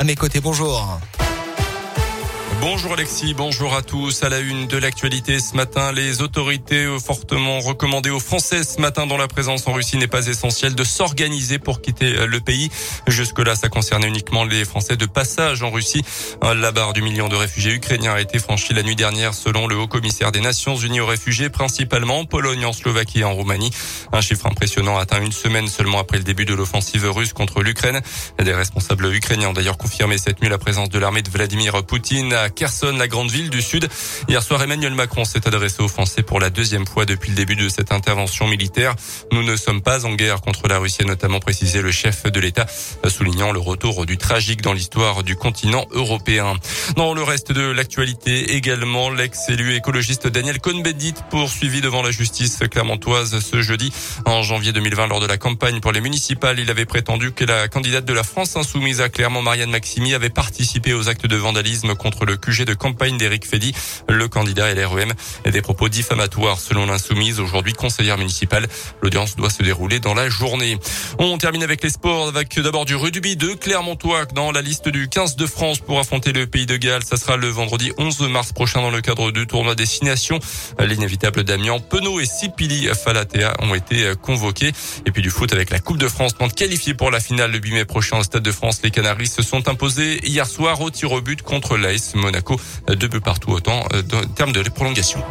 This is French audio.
À mes côtés, bonjour. Bonjour Alexis, bonjour à tous. À la une de l'actualité ce matin, les autorités ont fortement recommandé aux Français ce matin dont la présence en Russie n'est pas essentielle de s'organiser pour quitter le pays. Jusque-là, ça concernait uniquement les Français de passage en Russie. La barre du million de réfugiés ukrainiens a été franchie la nuit dernière selon le haut commissaire des Nations Unies aux réfugiés, principalement en Pologne, en Slovaquie et en Roumanie. Un chiffre impressionnant atteint une semaine seulement après le début de l'offensive russe contre l'Ukraine. Des responsables ukrainiens ont d'ailleurs confirmé cette nuit la présence de l'armée de Vladimir Poutine Kherson, la grande ville du Sud. Hier soir, Emmanuel Macron s'est adressé aux Français pour la deuxième fois depuis le début de cette intervention militaire. Nous ne sommes pas en guerre contre la Russie, a notamment précisé le chef de l'État, soulignant le retour du tragique dans l'histoire du continent européen. Dans le reste de l'actualité, également, l'ex-élu écologiste Daniel Cohn-Bendit poursuivi devant la justice clermontoise ce jeudi. En janvier 2020, lors de la campagne pour les municipales, il avait prétendu que la candidate de la France insoumise à Clermont, Marianne Maximi, avait participé aux actes de vandalisme contre le QG de campagne d'Éric Fédy, le candidat LREM. Des propos diffamatoires selon l'insoumise, aujourd'hui conseillère municipale. L'audience doit se dérouler dans la journée. On termine avec les sports, avec d'abord du rugby de Clermontois dans la liste du 15 de France pour affronter le pays de Ça sera le vendredi 11 mars prochain dans le cadre du tournoi Destination. L'inévitable Damien Penaud et Sipili Falatea ont été convoqués. Et puis du foot avec la Coupe de France, tente qualifiée pour la finale le 8 mai prochain au Stade de France. Les Canaries se sont imposés hier soir au tir au but contre l'AS Monaco. Deux buts partout autant en termes de prolongation.